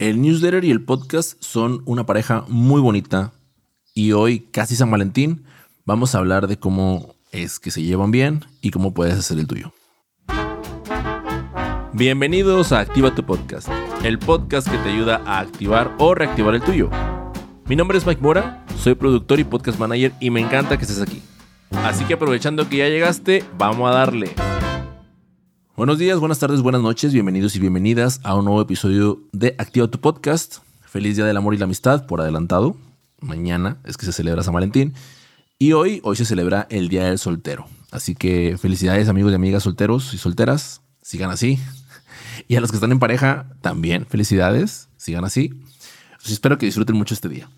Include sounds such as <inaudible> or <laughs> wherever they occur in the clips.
El newsletter y el podcast son una pareja muy bonita y hoy, casi San Valentín, vamos a hablar de cómo es que se llevan bien y cómo puedes hacer el tuyo. Bienvenidos a Activa tu Podcast, el podcast que te ayuda a activar o reactivar el tuyo. Mi nombre es Mike Mora, soy productor y podcast manager y me encanta que estés aquí. Así que aprovechando que ya llegaste, vamos a darle. Buenos días, buenas tardes, buenas noches, bienvenidos y bienvenidas a un nuevo episodio de Activa tu Podcast. Feliz Día del Amor y la Amistad por adelantado. Mañana es que se celebra San Valentín. Y hoy, hoy se celebra el Día del Soltero. Así que felicidades amigos y amigas solteros y solteras. Sigan así. Y a los que están en pareja, también felicidades. Sigan así. Pues espero que disfruten mucho este día.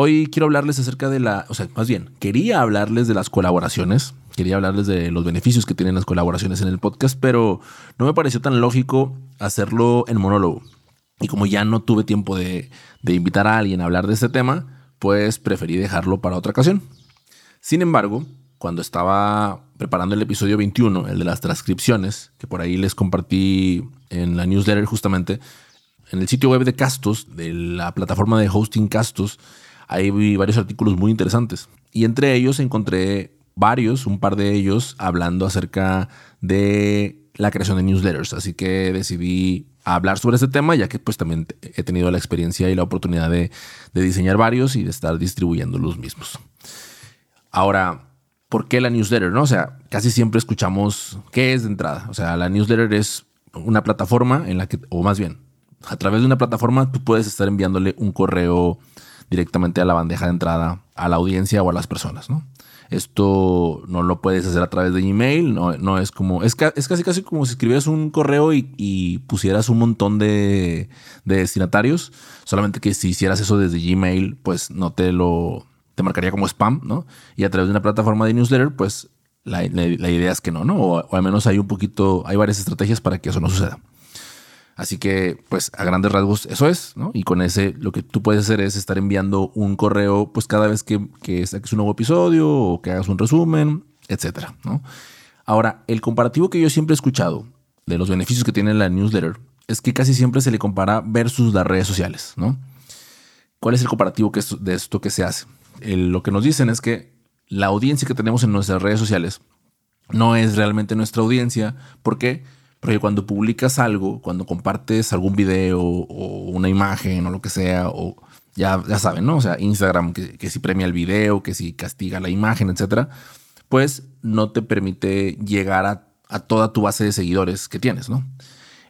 Hoy quiero hablarles acerca de la, o sea, más bien, quería hablarles de las colaboraciones quería hablarles de los beneficios que tienen las colaboraciones en el podcast, pero no me pareció tan lógico hacerlo en monólogo. Y como ya no tuve tiempo de, invitar a alguien a hablar de este tema, pues preferí dejarlo para otra ocasión. Sin embargo, cuando estaba preparando el episodio 21, el de las transcripciones, que por ahí les compartí en la newsletter justamente, en el sitio web de Castos, de la plataforma de hosting Castos, ahí vi varios artículos muy interesantes. Y entre ellos encontré varios, un par de ellos, hablando acerca de la creación de newsletters. Así que decidí hablar sobre este tema, ya que pues también he tenido la experiencia y la oportunidad de, diseñar varios y de estar distribuyendo los mismos. Ahora, ¿por qué la newsletter? No? O sea, casi siempre escuchamos qué es de entrada. O sea, la newsletter es una plataforma en la que, o más bien, a través de una plataforma tú puedes estar enviándole un correo directamente a la bandeja de entrada a la audiencia o a las personas, ¿no? Esto no lo puedes hacer a través de Gmail, no, no es como, es, es, casi casi como si escribieras un correo y, pusieras un montón de, destinatarios, solamente que si hicieras eso desde Gmail, pues no te lo, te marcaría como spam, ¿no? Y a través de una plataforma de newsletter, pues la, idea es que no, ¿no? o, al menos hay un poquito, hay varias estrategias para que eso no suceda. Así que, pues, a grandes rasgos, eso es, ¿no? Y con ese, lo que tú puedes hacer es estar enviando un correo, pues, cada vez que, que saques un nuevo episodio o que hagas un resumen, etcétera, ¿no? Ahora, el comparativo que yo siempre he escuchado de los beneficios que tiene la newsletter es que casi siempre se le compara versus las redes sociales, ¿no? ¿Cuál es el comparativo que de esto que se hace? lo que nos dicen es que la audiencia que tenemos en nuestras redes sociales no es realmente nuestra audiencia. Porque cuando publicas algo, cuando compartes algún video o una imagen o lo que sea, o ya, ya saben, ¿no? O sea, Instagram que, si premia el video, que si castiga la imagen, etcétera, pues no te permite llegar a, a toda tu base de seguidores que tienes, ¿no?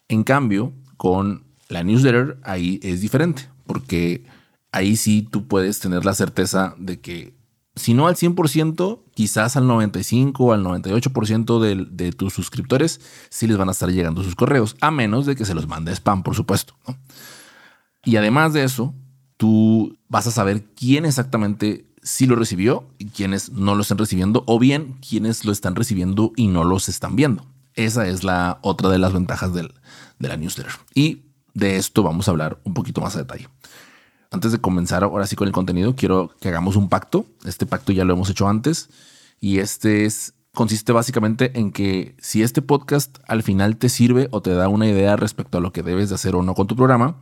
En cambio, con la newsletter ahí es diferente, porque ahí sí tú puedes tener la certeza de que si no al 100%, quizás al 95 o al 98% de, de, tus suscriptores sí les van a estar llegando sus correos, a menos de que se los mande spam, por supuesto. Y además de eso, tú vas a saber quién exactamente sí lo recibió y quiénes no lo están recibiendo, o bien quiénes lo están recibiendo y no los están viendo. Esa es la otra de las ventajas del, de la newsletter. Y de esto vamos a hablar un poquito más a detalle antes de comenzar ahora sí con el contenido, quiero que hagamos un pacto. Este pacto ya lo hemos hecho antes y este es consiste básicamente en que si este podcast al final te sirve o te da una idea respecto a lo que debes de hacer o no con tu programa,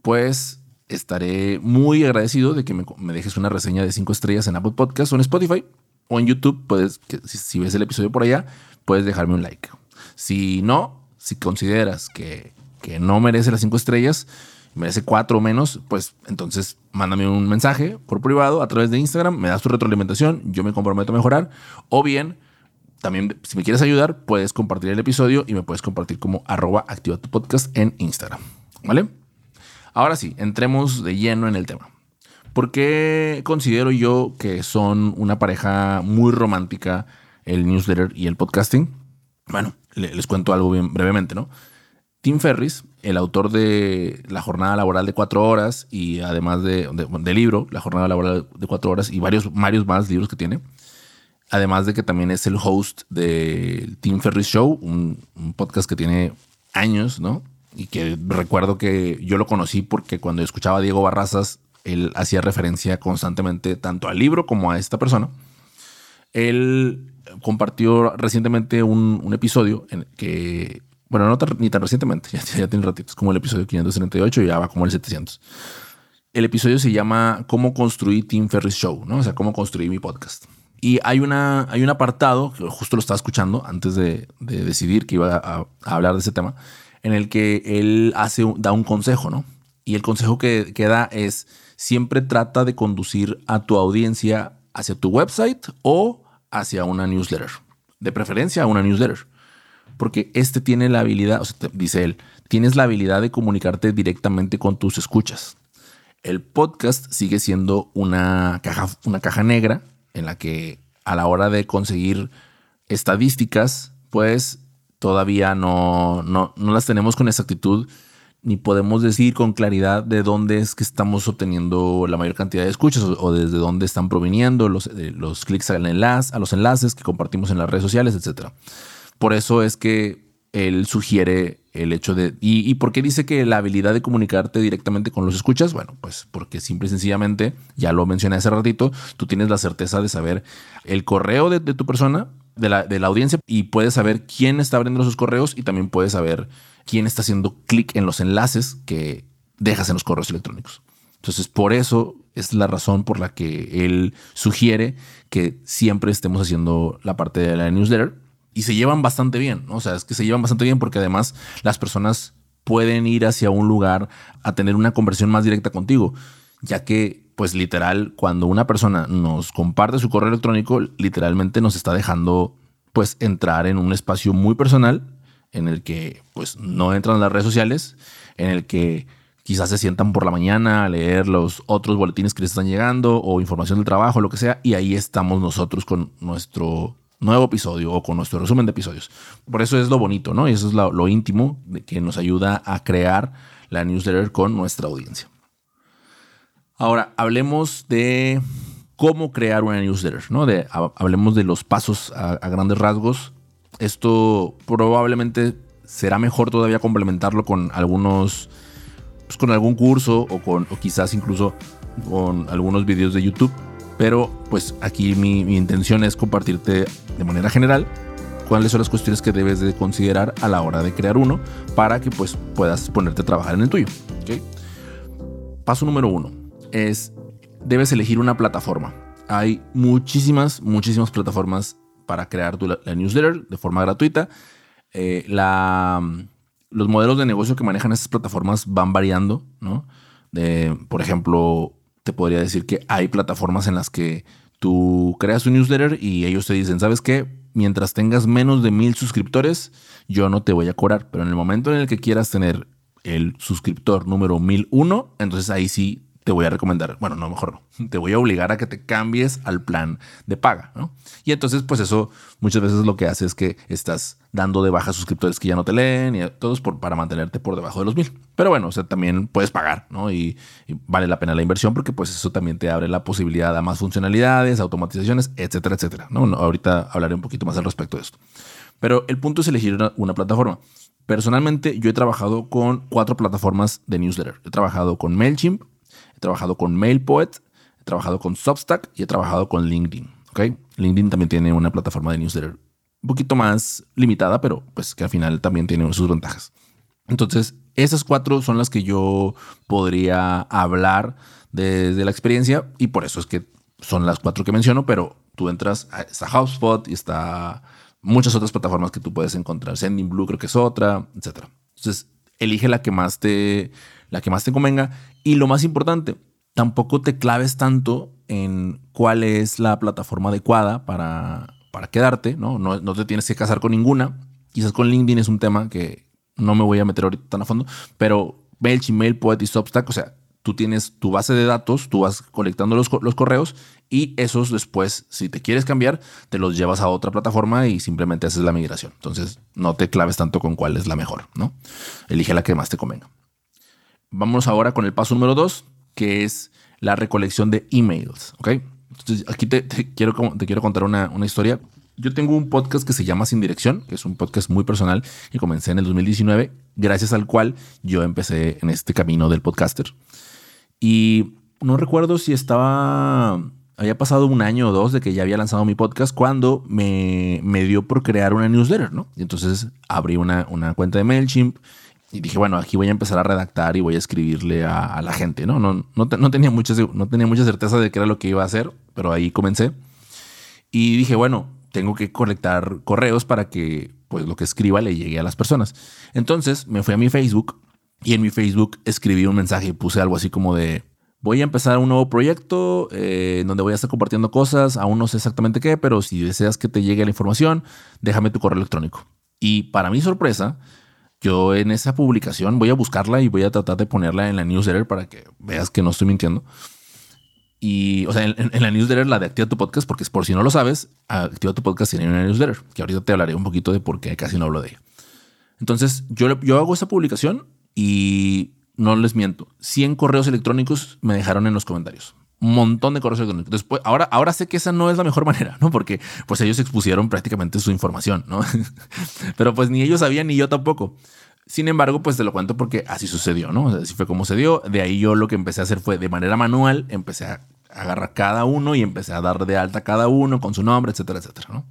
pues estaré muy agradecido de que me, dejes una reseña de cinco estrellas en Apple Podcast o en Spotify o en YouTube. Puedes, si, si ves el episodio por allá, puedes dejarme un like. Si no, si consideras que, que no merece las cinco estrellas, merece cuatro o menos, pues entonces mándame un mensaje por privado a través de Instagram, me das tu retroalimentación, yo me comprometo a mejorar. O bien, también si me quieres ayudar, puedes compartir el episodio y me puedes compartir como arroba activa tu podcast en Instagram. ¿Vale? Ahora sí, entremos de lleno en el tema. ¿Por qué considero yo que son una pareja muy romántica el newsletter y el podcasting? Bueno, les cuento algo bien brevemente, ¿no? Tim Ferris, el autor de La jornada laboral de cuatro horas y además de, de, libro, La jornada laboral de cuatro horas y varios, varios más libros que tiene. Además de que también es el host del Tim Ferris Show, un, podcast que tiene años, ¿no? Y que recuerdo que yo lo conocí porque cuando escuchaba a Diego Barrazas, él hacía referencia constantemente tanto al libro como a esta persona. Él compartió recientemente un, un episodio en que Bueno, no ni tan recientemente, <laughs> ya, tiene ratito. Es como el episodio 538 y ya va como el 700. El episodio se llama Cómo construí Tim Ferris Show, ¿no? O sea, cómo construí mi podcast. Y hay, una, hay un apartado, que justo lo estaba escuchando antes de, decidir que iba a, hablar de ese tema, en el que él hace, da un consejo, ¿no? Y el consejo que, que da es, siempre trata de conducir a tu audiencia hacia tu website o hacia una newsletter. De preferencia a una newsletter. Porque este tiene la habilidad, o sea, dice él, tienes la habilidad de comunicarte directamente con tus escuchas el podcast sigue siendo una caja, una caja negra en la que a la hora de conseguir estadísticas, pues todavía no, no, las tenemos con exactitud ni podemos decir con claridad de dónde es que estamos obteniendo la mayor cantidad de escuchas o, desde dónde están proviniendo los, eh, los clics al enlace, a los enlaces que compartimos en las redes sociales, etc. Por eso es que él sugiere el hecho de... ¿y, por qué dice que la habilidad de comunicarte directamente con los escuchas? Bueno, pues porque simple y sencillamente, ya lo mencioné hace ratito, tú tienes la certeza de saber el correo de, tu persona, de la, de la, audiencia, y puedes saber quién está abriendo sus correos y también puedes saber quién está haciendo clic en los enlaces que dejas en los correos electrónicos. Entonces, por eso es la razón por la que él sugiere que siempre estemos haciendo la parte de la newsletter y se llevan bastante bien. O sea, es que se llevan bastante bien porque además las personas pueden ir hacia un lugar a tener una conversión más directa contigo, ya que, pues literal, cuando una persona nos comparte su correo electrónico, literalmente nos está dejando, pues, entrar en un espacio muy personal en el que, pues, no entran en las redes sociales, en el que quizás se sientan por la mañana a leer los otros boletines que les están llegando o información del trabajo, lo que sea, y ahí estamos nosotros con nuestro nuevo episodio o con nuestro resumen de episodios. Por eso es lo bonito, ¿no? Y eso es lo, íntimo que nos ayuda a crear la newsletter con nuestra audiencia. Ahora, hablemos de cómo crear una newsletter, ¿no? De, hablemos de los pasos a, grandes rasgos. Esto probablemente será mejor todavía complementarlo con algunos, pues con algún curso o con, o quizás incluso con algunos videos de YouTube pero pues aquí mi, intención es compartirte de manera general cuáles son las cuestiones que debes de considerar a la hora de crear uno para que pues puedas ponerte a trabajar en el tuyo. Paso número uno es debes elegir una plataforma. Hay muchísimas, muchísimas plataformas para crear tu, la newsletter de forma gratuita. Eh, los modelos de negocio que manejan esas plataformas van variando, ¿no? Por ejemplo, te podría decir que hay plataformas en las que tú creas un newsletter y ellos te dicen, ¿sabes qué? Mientras tengas menos de mil suscriptores, yo no te voy a cobrar. Pero en el momento en el que quieras tener el suscriptor número 1001, entonces ahí sí te voy a recomendar, bueno, no, mejor no, <laughs> te voy a obligar a que te cambies al plan de paga, ¿no? Y entonces, pues eso muchas veces lo que hace es que estás dando de baja suscriptores que ya no te leen y todos por, para mantenerte por debajo de los mil. Pero bueno, o sea, también puedes pagar, ¿no? Y, vale la pena la inversión porque pues eso también te abre la posibilidad a más funcionalidades, automatizaciones, etcétera, etcétera, ¿no? ahorita hablaré un poquito más al respecto de esto. Pero el punto es elegir una plataforma. Personalmente, yo he trabajado con cuatro plataformas de newsletter. He trabajado con MailChimp, trabajado con MailPoet, he trabajado con Substack y he trabajado con LinkedIn. ¿okay? LinkedIn también tiene una plataforma de newsletter un poquito más limitada, pero pues que al final también tiene sus ventajas. Entonces, esas cuatro son las que yo podría hablar desde la experiencia y por eso es que son las cuatro que menciono, pero tú entras a esta HubSpot y está muchas otras plataformas que tú puedes encontrar. Sending Blue creo que es otra, etc. Entonces, elige la que más te la que más te convenga. Y lo más importante, tampoco te claves tanto en cuál es la plataforma adecuada para, para quedarte, ¿no? ¿no? No te tienes que casar con ninguna. Quizás con LinkedIn es un tema que no me voy a meter ahorita tan a fondo, pero MailChimp, Poet y Substack, o sea, tú tienes tu base de datos, tú vas colectando los, los, correos y esos después, si te quieres cambiar, te los llevas a otra plataforma y simplemente haces la migración. Entonces, no te claves tanto con cuál es la mejor, ¿no? Elige la que más te convenga. Vamos ahora con el paso número dos, que es la recolección de emails. ¿ok? Entonces, aquí te, quiero, te quiero contar una, historia. Yo tengo un podcast que se llama Sin Dirección, que es un podcast muy personal que comencé en el 2019, gracias al cual yo empecé en este camino del podcaster. Y no recuerdo si estaba había pasado un año o dos de que ya había lanzado mi podcast cuando me, me dio por crear una newsletter, ¿no? Y entonces abrí una, una cuenta de MailChimp y dije, bueno, aquí voy a empezar a redactar y voy a escribirle a, la gente, ¿no? No, no, no, tenía mucha, no tenía mucha certeza de qué era lo que iba a hacer, pero ahí comencé. Y dije, bueno, tengo que colectar correos para que pues lo que escriba le llegue a las personas. Entonces me fui a mi Facebook y en mi Facebook escribí un mensaje y puse algo así como de, voy a empezar un nuevo proyecto eh, donde voy a estar compartiendo cosas, aún no sé exactamente qué, pero si deseas que te llegue la información, déjame tu correo electrónico. Y para mi sorpresa, yo en esa publicación voy a buscarla y voy a tratar de ponerla en la newsletter para que veas que no estoy mintiendo. Y, o sea, en, la newsletter, la de Activa tu Podcast, porque por si no lo sabes, Activa tu Podcast tiene una newsletter, que ahorita te hablaré un poquito de por qué casi no hablo de ella. Entonces, yo, yo hago esa publicación y no les miento, 100 correos electrónicos me dejaron en los comentarios. Montón de correos electrónicos. Después, ahora, ahora sé que esa no es la mejor <laughs> manera, ¿no? Porque pues ellos expusieron prácticamente su información, ¿no? <laughs> Pero pues ni ellos sabían ni yo tampoco. Sin embargo, pues te lo cuento porque así sucedió, ¿no? Así fue como se dio. De ahí yo lo que empecé a hacer fue de manera manual, empecé a agarrar cada uno y empecé a dar de alta cada uno con su nombre, etcétera, etcétera, ¿no?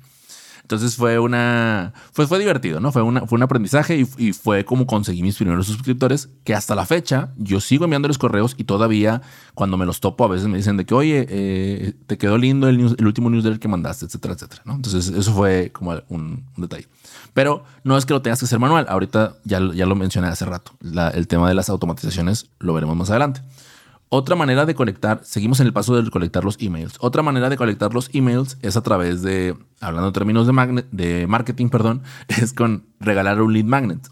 Entonces fue una, fue, fue divertido, ¿no? Fue, una, fue un aprendizaje y, fue como conseguí mis primeros suscriptores, que hasta la fecha yo sigo enviándoles correos y todavía cuando me los topo a veces me dicen de que, oye, eh, te quedó lindo el, el, último newsletter que mandaste, etcétera, etcétera. Entonces eso fue como un, detalle. Pero no es que lo tengas que hacer manual, ahorita ya, ya lo mencioné hace rato, el tema de las automatizaciones lo veremos más adelante. Otra manera de conectar, seguimos en el paso de conectar los emails. Otra manera de conectar los emails es a través de, hablando en términos de, de marketing, <laughs> perdón, es con regalar un lead magnet.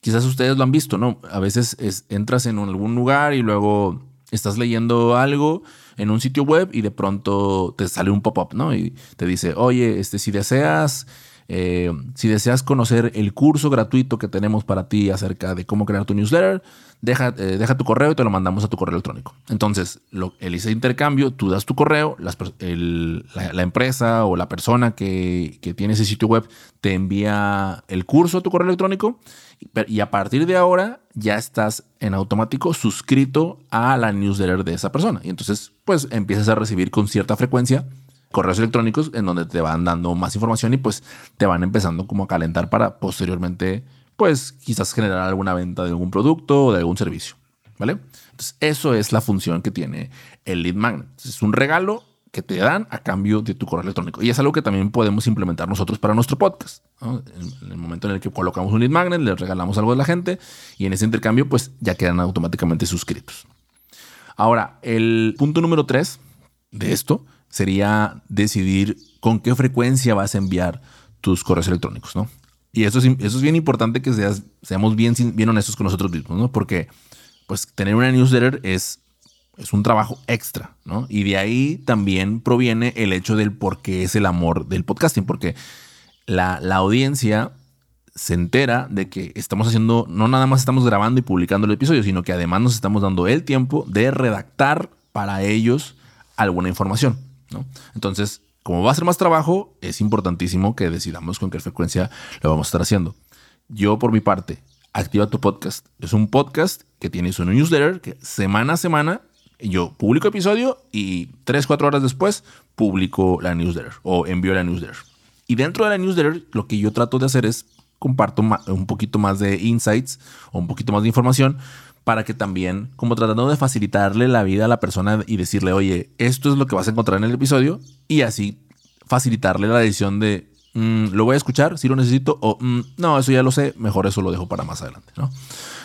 Quizás ustedes lo han visto, ¿no? A veces entras en algún lugar y luego estás leyendo algo en un sitio web y de pronto te sale un pop-up, ¿no? Y te dice, oye, este, si deseas eh, si deseas conocer el curso gratuito que tenemos para ti acerca de cómo crear tu newsletter, deja, eh, tu correo y te lo mandamos a tu correo electrónico. Entonces, lo, el intercambio, tú das tu correo, la, empresa o la persona que, tiene ese sitio web te envía el curso a tu correo electrónico y a partir de ahora ya estás en automático suscrito a la newsletter de esa persona. Y entonces, pues empiezas a recibir con cierta frecuencia correos electrónicos en donde te van dando más información y pues te van empezando como a calentar para posteriormente pues quizás generar alguna venta de algún producto o de algún servicio, ¿vale? Entonces eso es la función que tiene el lead magnet. Es un regalo que te dan a cambio de tu correo electrónico. Y es algo que también podemos implementar nosotros para nuestro podcast. En el momento en el que colocamos un lead magnet, le regalamos algo a la gente y en ese intercambio pues ya quedan automáticamente suscritos. Ahora, el punto número tres de esto sería decidir con qué frecuencia vas a enviar tus correos electrónicos, ¿no? Y eso es, eso es bien importante que seas, seamos bien, bien honestos con nosotros mismos, ¿no? Porque pues tener una newsletter es, un trabajo extra, ¿no? Y de ahí también proviene el hecho del por qué es el amor del podcasting, porque la, la audiencia se entera de que estamos haciendo, no nada más estamos grabando y publicando el episodio, sino que además nos estamos dando el tiempo de redactar para ellos alguna información. Entonces, como va a ser más trabajo, es importantísimo que decidamos con qué frecuencia lo vamos a estar haciendo. Yo, por mi parte, Activa tu podcast. Es un podcast que tiene su newsletter que semana a semana yo publico episodio y tres, cuatro horas después publico la newsletter o envío la newsletter. Y dentro de la newsletter, lo que yo trato de hacer es comparto un poquito más de insights o un poquito más de información para que también, como tratando de facilitarle la vida a la persona y decirle, oye, esto es lo que vas a encontrar en el episodio, y así facilitarle la decisión de, mm, lo voy a escuchar si lo necesito, o mm, no, eso ya lo sé, mejor eso lo dejo para más adelante, ¿no?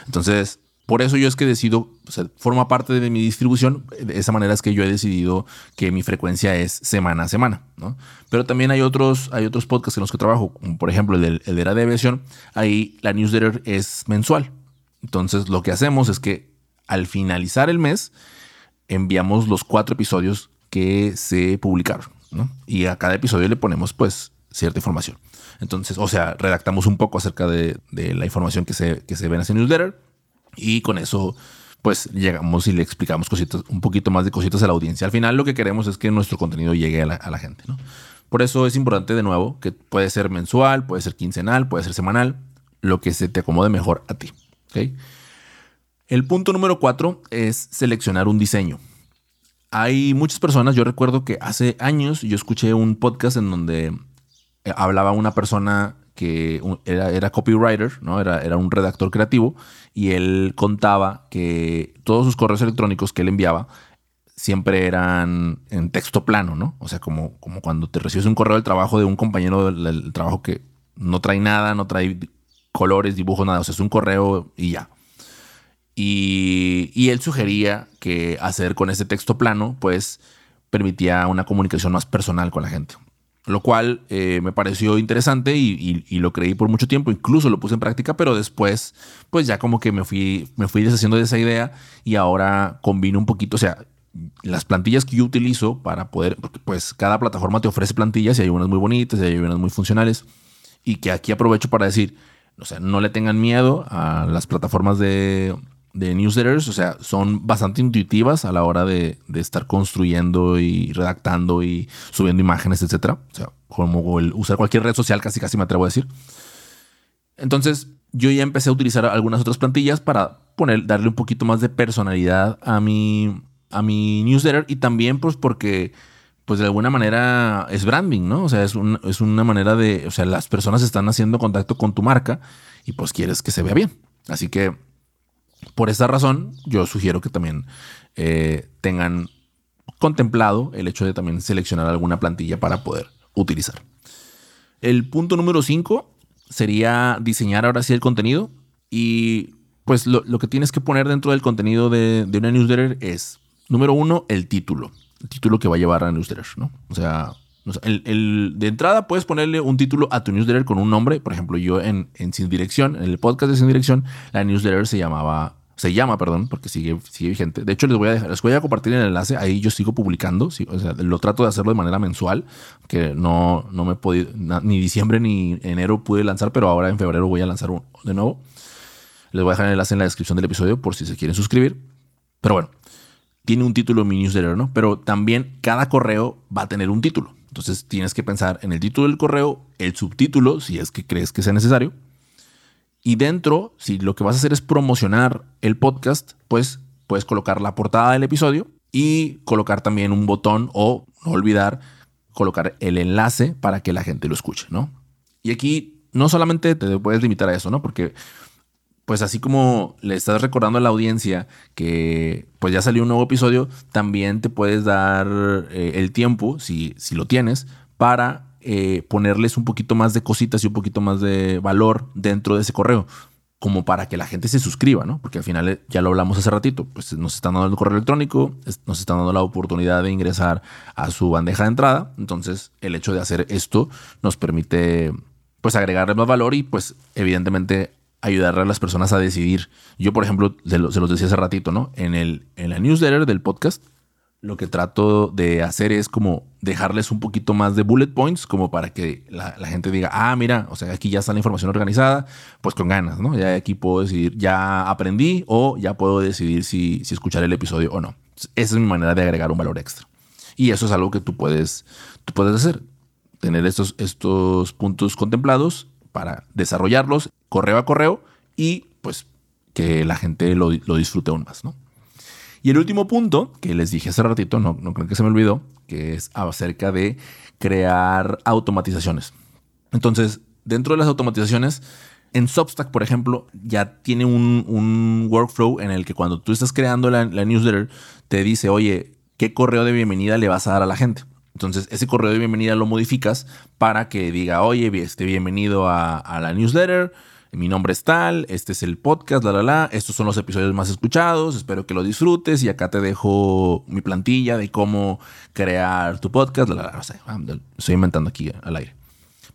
Entonces, por eso yo es que decido, forma parte de mi distribución, de esa manera es que yo he decidido que mi frecuencia es semana a semana, ¿no? Pero también hay otros, hay otros podcasts en los que trabajo, como por ejemplo el de, el de aviación, ahí la newsletter es mensual, entonces lo que hacemos es que al finalizar el mes enviamos los cuatro episodios que se publicaron. Y a cada episodio le ponemos pues cierta información. Entonces, o sea, redactamos un poco acerca de, la información que se, que se ve en ese newsletter y con eso pues llegamos y le explicamos cositas, un poquito más de cositas a la audiencia. Al final lo que queremos es que nuestro contenido llegue a la, gente. Por eso es importante de nuevo que puede ser mensual, puede ser quincenal, puede ser semanal, lo que se te acomode mejor a ti. El punto número cuatro es seleccionar un diseño. hay muchas personas, yo recuerdo que hace años yo escuché un podcast en donde eh, hablaba una persona que era, copywriter, ¿no? Era, era, un redactor creativo y él contaba que todos sus correos electrónicos que él enviaba siempre eran en texto plano, ¿no? O sea, como, como cuando te recibes un correo del trabajo de un compañero del, trabajo que no trae nada, no trae colores, dibujos, nada, o sea, es un correo y ya. Y, y, él sugería que hacer con ese texto plano, pues permitía una comunicación más personal con la gente lo cual eh, me pareció interesante y, lo creí por mucho tiempo, incluso lo puse en práctica, pero después pues ya como que me fui, me fui deshaciendo de esa idea y ahora combino un poquito, o sea, las plantillas que yo utilizo para poder, pues cada plataforma te ofrece plantillas y hay unas muy bonitas y hay unas muy funcionales y que aquí aprovecho para decir, o sea, no le tengan miedo a las plataformas de, de newsletters, o sea, son bastante intuitivas a la hora de, estar construyendo y redactando y subiendo imágenes, etcétera. O sea, como el usar cualquier red social, casi casi me atrevo a decir. Entonces, yo ya empecé a utilizar algunas otras plantillas para poner, darle un poquito más de personalidad a mi, a mi newsletter y también, pues, porque, pues, de alguna manera es branding, ¿no? O sea, es, es una manera de, o sea, las personas están haciendo contacto con tu marca y, pues, quieres que se vea bien. Así que por esta razón, yo sugiero que también eh, tengan contemplado el hecho de también seleccionar alguna plantilla para poder utilizar. El punto número 5 sería diseñar ahora sí el contenido y pues lo, que tienes que poner dentro del contenido de, una newsletter es, número uno, el título. Título que va a llevar a newsletter, ¿no? O sea, el, de entrada puedes ponerle un título a tu newsletter con un nombre. Por ejemplo, yo en, Sin Dirección, en el podcast de Sin Dirección, la newsletter se llamaba, se llama, perdón, porque sigue, sigue vigente. De hecho, les voy a dejar, les voy a compartir el enlace. Ahí yo sigo publicando. o sea, lo trato de hacerlo de manera mensual, que no, no me he podido, ni diciembre ni enero pude lanzar, pero ahora en febrero voy a lanzar uno de nuevo. Les voy a dejar el enlace en la descripción del episodio por si se quieren suscribir. Pero bueno, tiene un título mi newsletter, ¿no? Pero también cada correo va a tener un título. Entonces tienes que pensar en el título del correo, el subtítulo, si es que crees que sea necesario. Y dentro, si lo que vas a hacer es promocionar el podcast, pues puedes colocar la portada del episodio y colocar también un botón o no olvidar colocar el enlace para que la gente lo escuche, ¿no? Y aquí no solamente te puedes limitar a eso, ¿no? Porque pues así como le estás recordando a la audiencia que pues ya salió un nuevo episodio, también te puedes dar eh, el tiempo, si, si, lo tienes, para eh, ponerles un poquito más de cositas y un poquito más de valor dentro de ese correo, como para que la gente se suscriba, ¿no? Porque al final eh, ya lo hablamos hace ratito, pues nos están dando el correo electrónico, nos están dando la oportunidad de ingresar a su bandeja de entrada, entonces el hecho de hacer esto nos permite pues agregarle más valor y pues evidentemente ayudarle a las personas a decidir. Yo, por ejemplo, se, los decía hace ratito, ¿no? En, el, en la newsletter del podcast, lo que trato de hacer es como dejarles un poquito más de bullet points, como para que la, gente diga, ah, mira, o sea, aquí ya está la información organizada, pues con ganas, ¿no? Ya aquí puedo decidir, ya aprendí o ya puedo decidir si, si escuchar el episodio o no. Esa es mi manera de agregar un valor extra. Y eso es algo que tú puedes, tú puedes hacer. Tener estos, estos puntos contemplados para desarrollarlos correo a correo y pues que la gente lo, disfrute aún más, ¿no? Y el último punto que les dije hace ratito, no, creo que se me olvidó, que es acerca de crear automatizaciones. Entonces, dentro de las automatizaciones, en Substack, por ejemplo, ya tiene un, workflow en el que cuando tú estás creando la, newsletter, te dice, oye, ¿qué correo de bienvenida le vas a dar a la gente? Entonces, ese correo de bienvenida lo modificas para que diga, oye, este, bienvenido a, la newsletter, mi nombre es tal, este es el podcast, la, la, la, estos son los episodios más escuchados, espero que lo disfrutes y acá te dejo mi plantilla de cómo crear tu podcast, la, la, la, estoy inventando aquí al aire.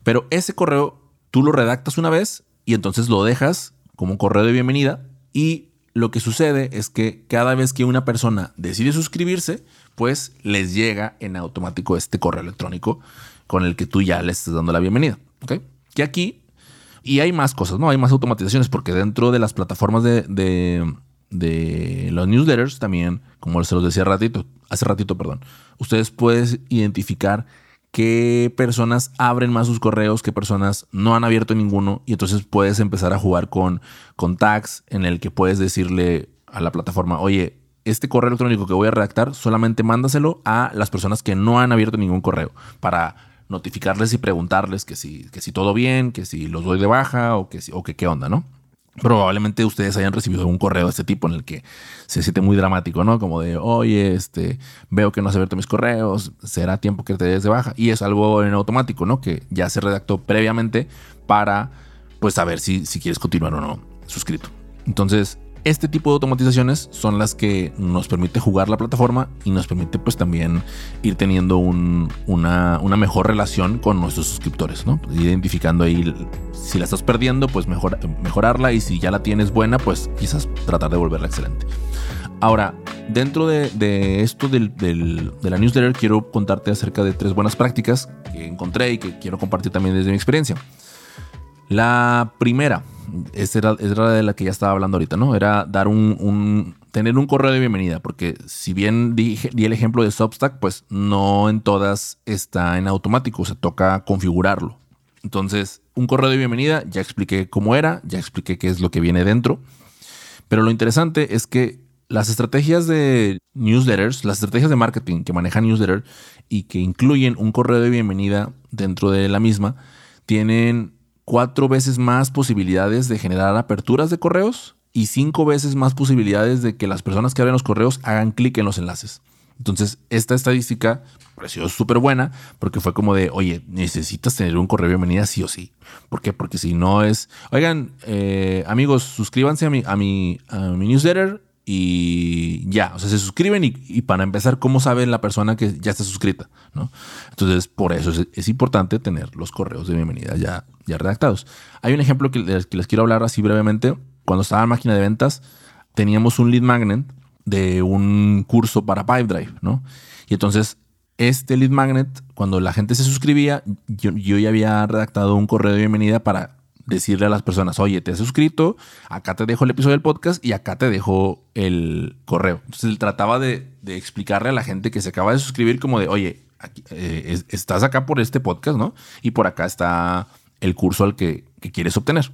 Pero ese correo tú lo redactas una vez y entonces lo dejas como correo de bienvenida y lo que sucede es que cada vez que una persona decide suscribirse, pues les llega en automático este correo electrónico con el que tú ya le estás dando la bienvenida. ¿Ok? Que aquí, y hay más cosas, ¿no? Hay más automatizaciones porque dentro de las plataformas de, de, los newsletters también, como se los decía ratito, hace ratito, perdón, ustedes pueden identificar qué personas abren más sus correos, qué personas no han abierto ninguno y entonces puedes empezar a jugar con, con tags en el que puedes decirle a la plataforma, oye, este correo electrónico que voy a redactar, solamente mándaselo a las personas que no han abierto ningún correo para notificarles y preguntarles que si, que si todo bien, que si los doy de baja o que, o que qué onda, ¿no? Probablemente ustedes hayan recibido un correo de este tipo en el que se siente muy dramático, ¿no? Como de, oye, este, veo que no has abierto mis correos, será tiempo que te des de baja. Y es algo en automático, ¿no? Que ya se redactó previamente para, pues, saber si, si quieres continuar o no suscrito. Entonces, este tipo de automatizaciones son las que nos permite jugar la plataforma y nos permite pues también ir teniendo una, mejor relación con nuestros suscriptores, ¿no? Identificando ahí si la estás perdiendo, pues mejor, mejorarla y si ya la tienes buena, pues quizás tratar de volverla excelente. Ahora, dentro de, esto de la newsletter, quiero contarte acerca de tres buenas prácticas que encontré y que quiero compartir también desde mi experiencia. La primera, esa era, de la que ya estaba hablando ahorita, ¿no? Era dar un, tener un correo de bienvenida, porque si bien di, el ejemplo de Substack, pues no en todas está en automático, se toca configurarlo. Entonces, un correo de bienvenida, ya expliqué cómo era, ya expliqué qué es lo que viene dentro. Pero lo interesante es que las estrategias de newsletters, las estrategias de marketing que manejan newsletter y que incluyen un correo de bienvenida dentro de la misma, tienen cuatro veces más posibilidades de generar aperturas de correos y cinco veces más posibilidades de que las personas que abren los correos hagan clic en los enlaces. Entonces, esta estadística pareció súper buena porque fue como de, oye, necesitas tener un correo de bienvenida sí o sí. ¿Por qué? Porque si no es, oigan, eh, amigos, suscríbanse a mi, a, mi, newsletter y ya, o sea, se suscriben y, para empezar, ¿cómo sabe la persona que ya está suscrita? ¿no? Entonces, por eso es, importante tener los correos de bienvenida ya, ya redactados. Hay un ejemplo que les, que les quiero hablar así brevemente. Cuando estaba en máquina de ventas, teníamos un lead magnet de un curso para Pipedrive, ¿no? Y entonces, este lead magnet, cuando la gente se suscribía, yo, ya había redactado un correo de bienvenida para decirle a las personas, oye, te has suscrito, acá te dejo el episodio del podcast y acá te dejo el correo. Entonces él trataba de, explicarle a la gente que se acaba de suscribir como de, oye, eh, estás acá por este podcast, ¿no? Y por acá está el curso al que, quieres obtener.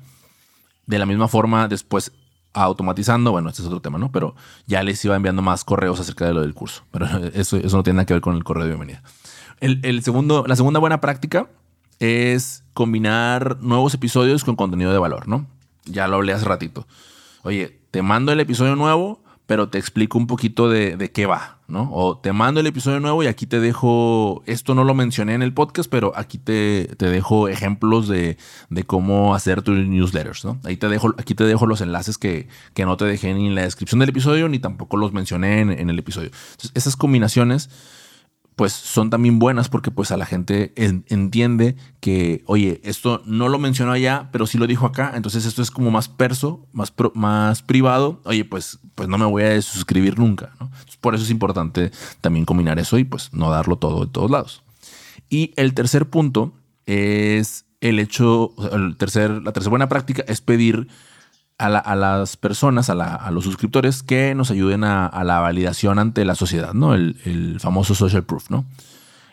De la misma forma, después automatizando, bueno, este es otro tema, ¿no? Pero ya les iba enviando más correos acerca de lo del curso. Pero <laughs> eso, eso no tiene nada que ver con el correo de bienvenida. El, el segundo, la segunda buena práctica es combinar nuevos episodios con contenido de valor, ¿no? Ya lo hablé hace ratito. Oye, te mando el episodio nuevo, pero te explico un poquito de, qué va, ¿no? O te mando el episodio nuevo y aquí te dejo, esto no lo mencioné en el podcast, pero aquí te, dejo ejemplos de, cómo hacer tus newsletters, ¿no? Ahí te dejo, aquí te dejo los enlaces que, no te dejé ni en la descripción del episodio, ni tampoco los mencioné en, en el episodio. Entonces, esas combinaciones pues son también buenas porque pues a la gente entiende que, oye, esto no lo mencionó allá, pero sí lo dijo acá, entonces esto es como más perso, más, más privado, oye, pues, pues no me voy a suscribir nunca, ¿no? por eso es importante también combinar eso y pues no darlo todo de todos lados. Y el tercer punto es el hecho, el tercer, la tercera buena práctica es pedir a, las personas, a, los suscriptores, que nos ayuden a, la validación ante la sociedad, ¿no? El, famoso social proof, ¿no?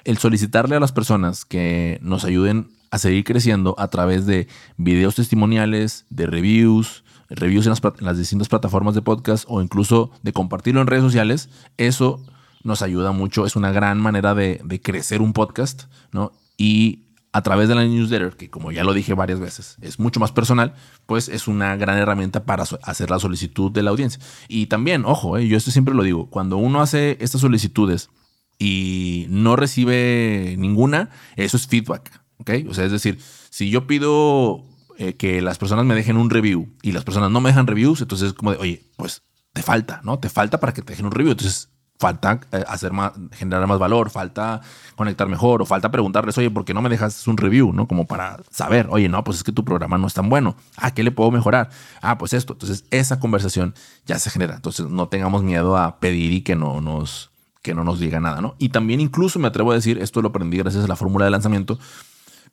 El solicitarle a las personas que nos ayuden a seguir creciendo a través de videos testimoniales, de reviews, reviews en las, distintas plataformas de podcast o incluso de compartirlo en redes sociales, eso nos ayuda mucho, es una gran manera de, de crecer un podcast, ¿no? Y a través de la newsletter, que como ya lo dije varias veces, es mucho más personal, pues es una gran herramienta para hacer la solicitud de la audiencia. Y también, ojo, eh, yo esto siempre lo digo, cuando uno hace estas solicitudes y no recibe ninguna, eso es feedback, ¿ok? O sea, es decir, si yo pido eh, que las personas me dejen un review y las personas no me dejan reviews, entonces es como de, oye, pues te falta, ¿no? Te falta para que te dejen un review. Entonces, falta eh, hacer más, generar más valor, falta conectar mejor o falta preguntarles, oye, ¿por qué no me dejas un review? ¿No? Como para saber, oye, no, pues es que tu programa no es tan bueno. Ah, ¿qué le puedo mejorar? Ah, pues esto. Entonces, esa conversación ya se genera. Entonces, no tengamos miedo a pedir y que no nos, que no nos diga nada, ¿no? Y también incluso me atrevo a decir, esto lo aprendí gracias a la fórmula de lanzamiento,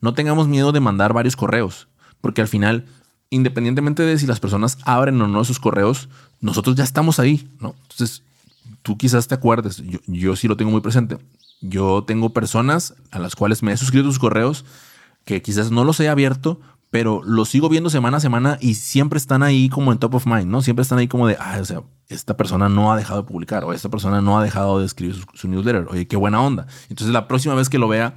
no tengamos miedo de mandar varios correos, porque al final, independientemente de si las personas abren o no esos correos, nosotros ya estamos ahí, ¿no? Entonces, tú quizás te acuerdes, yo, sí lo tengo muy presente. Yo tengo personas a las cuales me he suscrito sus correos que quizás no los he abierto, pero los sigo viendo semana a semana y siempre están ahí como en top of mind, ¿no? Siempre están ahí como de, ah, o sea, esta persona no ha dejado de publicar o esta persona no ha dejado de escribir su, newsletter. Oye, qué buena onda. Entonces la próxima vez que lo vea,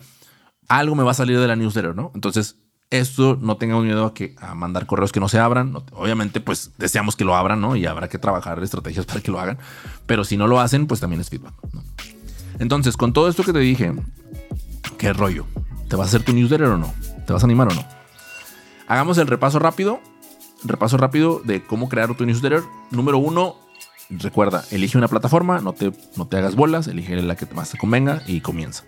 algo me va a salir de la newsletter, ¿no? Entonces, esto no tengamos miedo a, que, a mandar correos que no se abran. Obviamente, pues deseamos que lo abran, ¿no? Y habrá que trabajar estrategias <laughs> para que lo hagan. Pero si no lo hacen, pues también es feedback. Entonces, con todo esto que te dije, ¿qué rollo? ¿Te vas a hacer tu newsletter o no? ¿Te vas a animar o no? Hagamos el repaso rápido. Repaso rápido de cómo crear tu newsletter. Número uno, recuerda, elige una plataforma, no te, no te hagas bolas, elige la que más te convenga y comienza.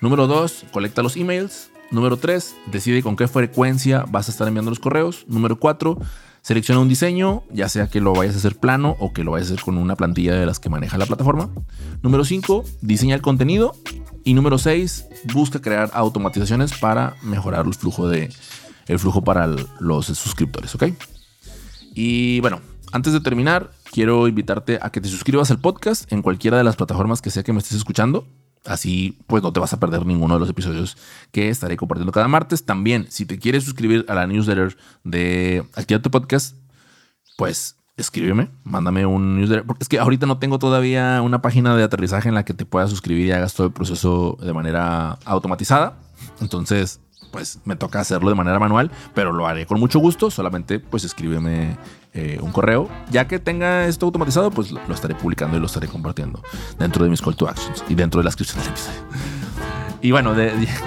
Número dos, colecta los emails. Número tres, decide con qué frecuencia vas a estar enviando los correos. Número cuatro, Selecciona un diseño, ya sea que lo vayas a hacer plano o que lo vayas a hacer con una plantilla de las que maneja la plataforma. Número 5, diseña el contenido. Y número 6, busca crear automatizaciones para mejorar el flujo, de, el flujo para los suscriptores, ¿ok? Y bueno, antes de terminar, quiero invitarte a que te suscribas al podcast en cualquiera de las plataformas que sea que me estés escuchando. Así pues no te vas a perder ninguno de los episodios que estaré compartiendo cada martes. También, si te quieres suscribir a la newsletter de Activa tu Podcast, pues escríbeme, mándame un newsletter. Porque es que ahorita no tengo todavía una página de aterrizaje en la que te puedas suscribir y hagas todo el proceso de manera automatizada. Entonces, pues me toca hacerlo de manera manual, pero lo haré con mucho gusto. Solamente pues escríbeme eh, un correo. Ya que tenga esto automatizado, pues lo, estaré publicando y lo estaré compartiendo dentro de mis call to actions y dentro de la descripción del episodio. Y bueno,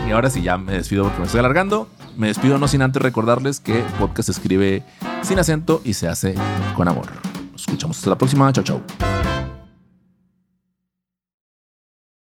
y ahora sí, ya me despido porque me estoy alargando. Me despido no sin antes recordarles que podcast se escribe sin acento y se hace con amor. Nos escuchamos hasta la próxima. Chao, chao.